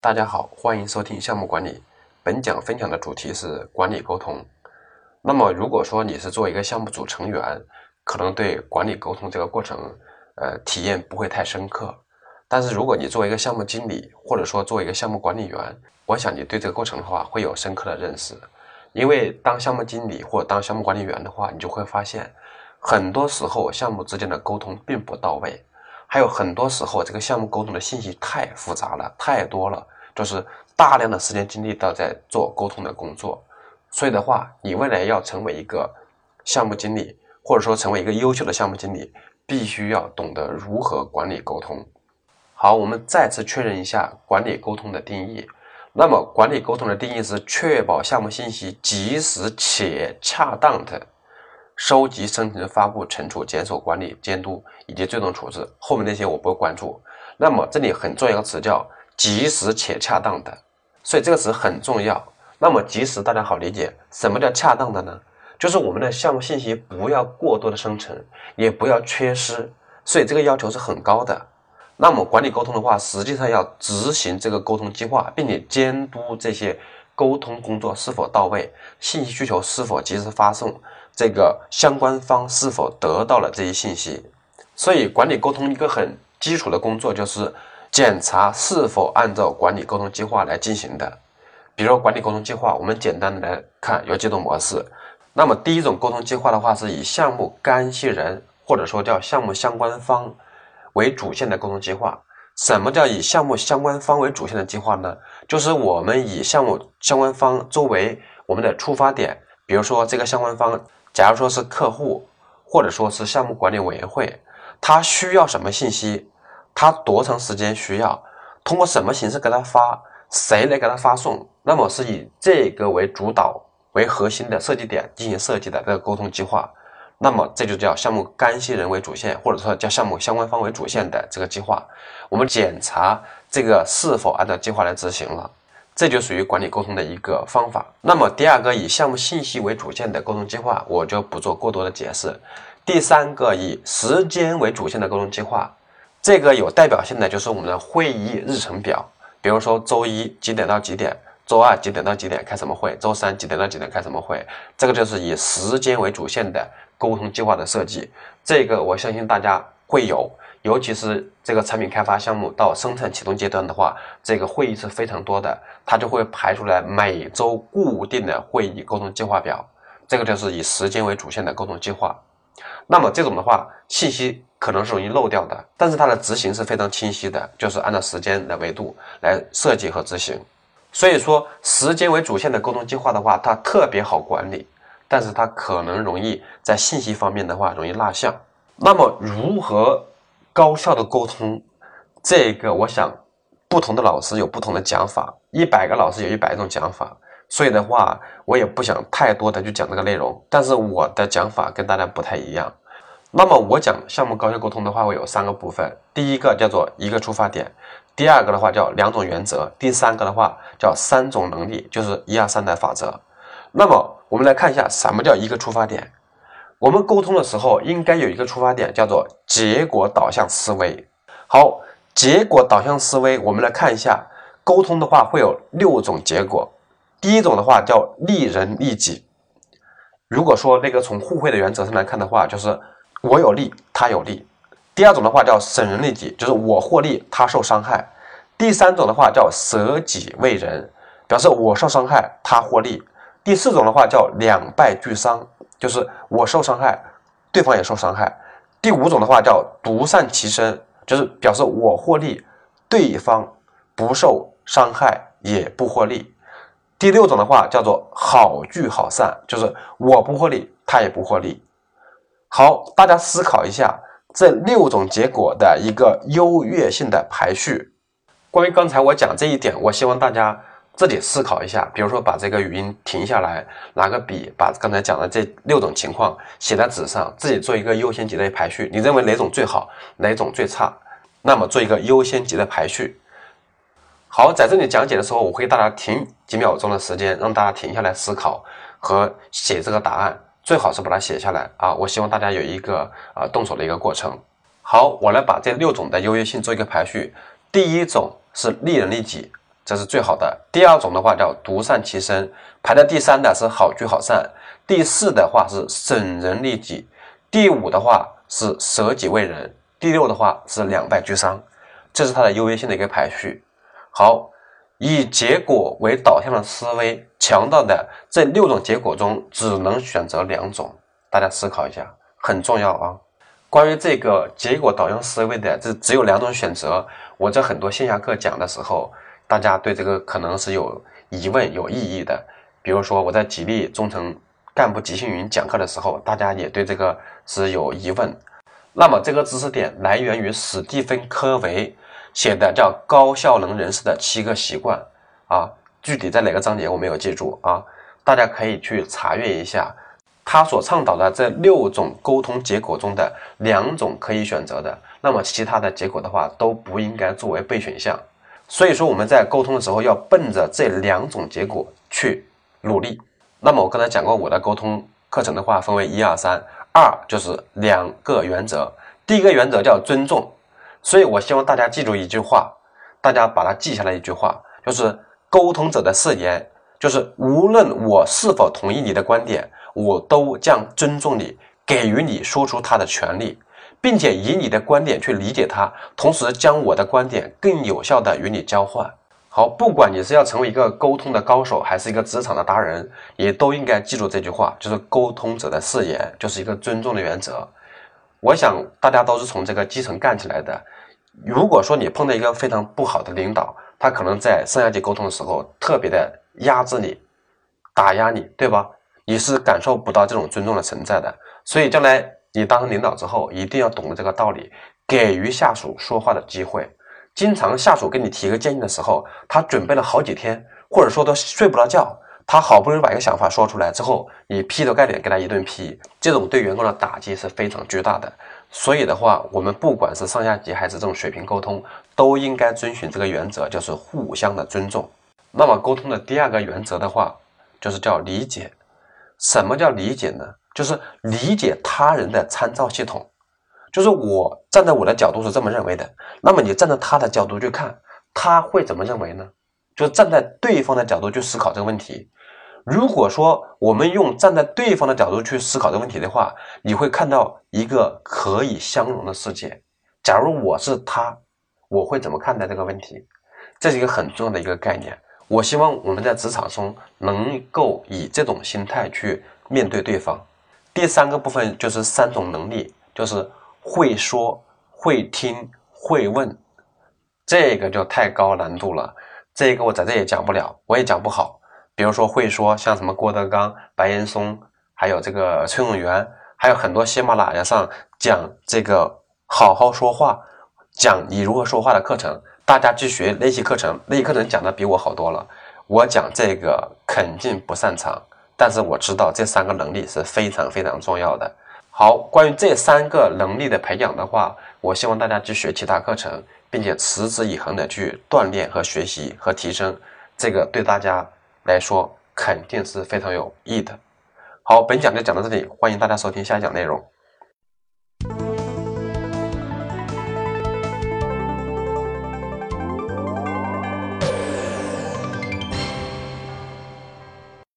大家好，欢迎收听项目管理。本讲分享的主题是管理沟通。那么，如果说你是做一个项目组成员，可能对管理沟通这个过程，呃，体验不会太深刻。但是，如果你作为一个项目经理，或者说作为一个项目管理员，我想你对这个过程的话会有深刻的认识。因为当项目经理或者当项目管理员的话，你就会发现，很多时候项目之间的沟通并不到位。还有很多时候，这个项目沟通的信息太复杂了，太多了，就是大量的时间精力都在做沟通的工作。所以的话，你未来要成为一个项目经理，或者说成为一个优秀的项目经理，必须要懂得如何管理沟通。好，我们再次确认一下管理沟通的定义。那么，管理沟通的定义是确保项目信息及时且恰当的。收集、生成、发布、存储、检索、管理、监督以及最终处置，后面那些我不会关注。那么这里很重要一个词叫及时且恰当的，所以这个词很重要。那么及时大家好理解，什么叫恰当的呢？就是我们的项目信息不要过多的生成，也不要缺失，所以这个要求是很高的。那么管理沟通的话，实际上要执行这个沟通计划，并且监督这些沟通工作是否到位，信息需求是否及时发送。这个相关方是否得到了这些信息？所以管理沟通一个很基础的工作就是检查是否按照管理沟通计划来进行的。比如管理沟通计划，我们简单的来看有几种模式。那么第一种沟通计划的话，是以项目干系人或者说叫项目相关方为主线的沟通计划。什么叫以项目相关方为主线的计划呢？就是我们以项目相关方作为我们的出发点，比如说这个相关方。假如说是客户，或者说是项目管理委员会，他需要什么信息，他多长时间需要，通过什么形式给他发，谁来给他发送，那么是以这个为主导、为核心的设计点进行设计的这个沟通计划，那么这就叫项目干系人为主线，或者说叫项目相关方为主线的这个计划，我们检查这个是否按照计划来执行了。这就属于管理沟通的一个方法。那么第二个以项目信息为主线的沟通计划，我就不做过多的解释。第三个以时间为主线的沟通计划，这个有代表性的就是我们的会议日程表，比如说周一几点到几点，周二几点到几点开什么会，周三几点到几点开什么会，这个就是以时间为主线的沟通计划的设计。这个我相信大家会有。尤其是这个产品开发项目到生产启动阶段的话，这个会议是非常多的，它就会排出来每周固定的会议沟通计划表，这个就是以时间为主线的沟通计划。那么这种的话，信息可能是容易漏掉的，但是它的执行是非常清晰的，就是按照时间的维度来设计和执行。所以说，时间为主线的沟通计划的话，它特别好管理，但是它可能容易在信息方面的话容易落项。那么如何？高效的沟通，这个我想，不同的老师有不同的讲法，一百个老师有一百种讲法，所以的话，我也不想太多的去讲这个内容。但是我的讲法跟大家不太一样。那么我讲项目高效沟通的话，会有三个部分。第一个叫做一个出发点，第二个的话叫两种原则，第三个的话叫三种能力，就是一二三的法则。那么我们来看一下什么叫一个出发点。我们沟通的时候应该有一个出发点，叫做结果导向思维。好，结果导向思维，我们来看一下，沟通的话会有六种结果。第一种的话叫利人利己。如果说那个从互惠的原则上来看的话，就是我有利，他有利。第二种的话叫损人利己，就是我获利，他受伤害。第三种的话叫舍己为人，表示我受伤害，他获利。第四种的话叫两败俱伤。就是我受伤害，对方也受伤害。第五种的话叫独善其身，就是表示我获利，对方不受伤害也不获利。第六种的话叫做好聚好散，就是我不获利，他也不获利。好，大家思考一下这六种结果的一个优越性的排序。关于刚才我讲这一点，我希望大家。自己思考一下，比如说把这个语音停下来，拿个笔把刚才讲的这六种情况写在纸上，自己做一个优先级的排序。你认为哪种最好，哪种最差？那么做一个优先级的排序。好，在这里讲解的时候，我会大家停几秒钟的时间，让大家停下来思考和写这个答案，最好是把它写下来啊！我希望大家有一个啊动手的一个过程。好，我来把这六种的优越性做一个排序。第一种是利人利己。这是最好的。第二种的话叫独善其身，排在第三的是好聚好散，第四的话是损人利己，第五的话是舍己为人，第六的话是两败俱伤。这是它的优越性的一个排序。好，以结果为导向的思维强调的这六种结果中，只能选择两种。大家思考一下，很重要啊。关于这个结果导向思维的，这只有两种选择。我在很多线下课讲的时候，大家对这个可能是有疑问、有异议的。比如说我在吉利中层干部集训营讲课的时候，大家也对这个是有疑问。那么这个知识点来源于史蒂芬·科维写的叫《高效能人士的七个习惯》啊，具体在哪个章节我没有记住啊，大家可以去查阅一下。他所倡导的这六种沟通结果中的两种可以选择的，那么其他的结果的话都不应该作为备选项。所以说我们在沟通的时候要奔着这两种结果去努力。那么我刚才讲过我的沟通课程的话分为一二三，二就是两个原则。第一个原则叫尊重，所以我希望大家记住一句话，大家把它记下来一句话，就是沟通者的誓言，就是无论我是否同意你的观点。我都将尊重你，给予你说出他的权利，并且以你的观点去理解他，同时将我的观点更有效的与你交换。好，不管你是要成为一个沟通的高手，还是一个职场的达人，也都应该记住这句话，就是沟通者的誓言，就是一个尊重的原则。我想大家都是从这个基层干起来的。如果说你碰到一个非常不好的领导，他可能在上下级沟通的时候特别的压制你、打压你，对吧？你是感受不到这种尊重的存在的，所以将来你当上领导之后，一定要懂得这个道理，给予下属说话的机会。经常下属给你提个建议的时候，他准备了好几天，或者说都睡不着觉，他好不容易把一个想法说出来之后，你劈头盖脸给他一顿批，这种对员工的打击是非常巨大的。所以的话，我们不管是上下级还是这种水平沟通，都应该遵循这个原则，就是互相的尊重。那么沟通的第二个原则的话，就是叫理解。什么叫理解呢？就是理解他人的参照系统，就是我站在我的角度是这么认为的，那么你站在他的角度去看，他会怎么认为呢？就站在对方的角度去思考这个问题。如果说我们用站在对方的角度去思考这个问题的话，你会看到一个可以相容的世界。假如我是他，我会怎么看待这个问题？这是一个很重要的一个概念。我希望我们在职场中能够以这种心态去面对对方。第三个部分就是三种能力，就是会说、会听、会问，这个就太高难度了。这个我在这也讲不了，我也讲不好。比如说会说，像什么郭德纲、白岩松，还有这个崔永元，还有很多喜马拉雅上讲这个好好说话、讲你如何说话的课程。大家去学那些课程，那些课程讲的比我好多了。我讲这个肯定不擅长，但是我知道这三个能力是非常非常重要的。好，关于这三个能力的培养的话，我希望大家去学其他课程，并且持之以恒的去锻炼和学习和提升，这个对大家来说肯定是非常有益的。好，本讲就讲到这里，欢迎大家收听下一讲内容。